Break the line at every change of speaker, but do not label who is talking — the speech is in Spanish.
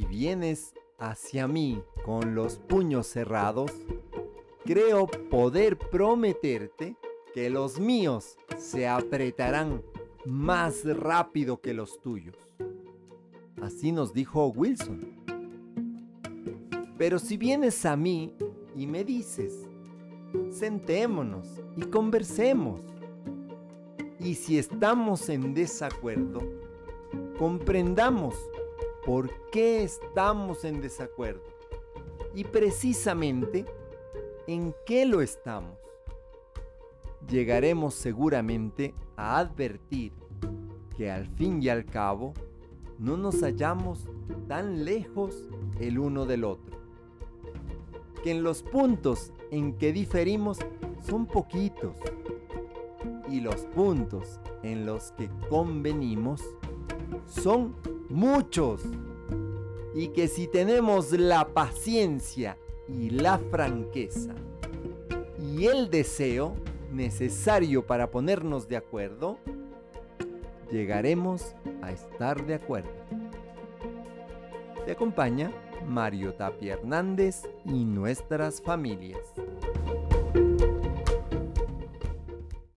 vienes hacia mí con los puños cerrados, creo poder prometerte que los míos se apretarán más rápido que los tuyos. Así nos dijo Wilson. Pero si vienes a mí y me dices, sentémonos y conversemos. Y si estamos en desacuerdo, comprendamos por qué estamos en desacuerdo y precisamente en qué lo estamos. Llegaremos seguramente a advertir que al fin y al cabo no nos hallamos tan lejos el uno del otro. Que en los puntos en que diferimos son poquitos y los puntos en los que convenimos son muchos. Y que si tenemos la paciencia y la franqueza y el deseo necesario para ponernos de acuerdo, llegaremos a estar de acuerdo. Te acompaña Mario Tapia Hernández y nuestras familias.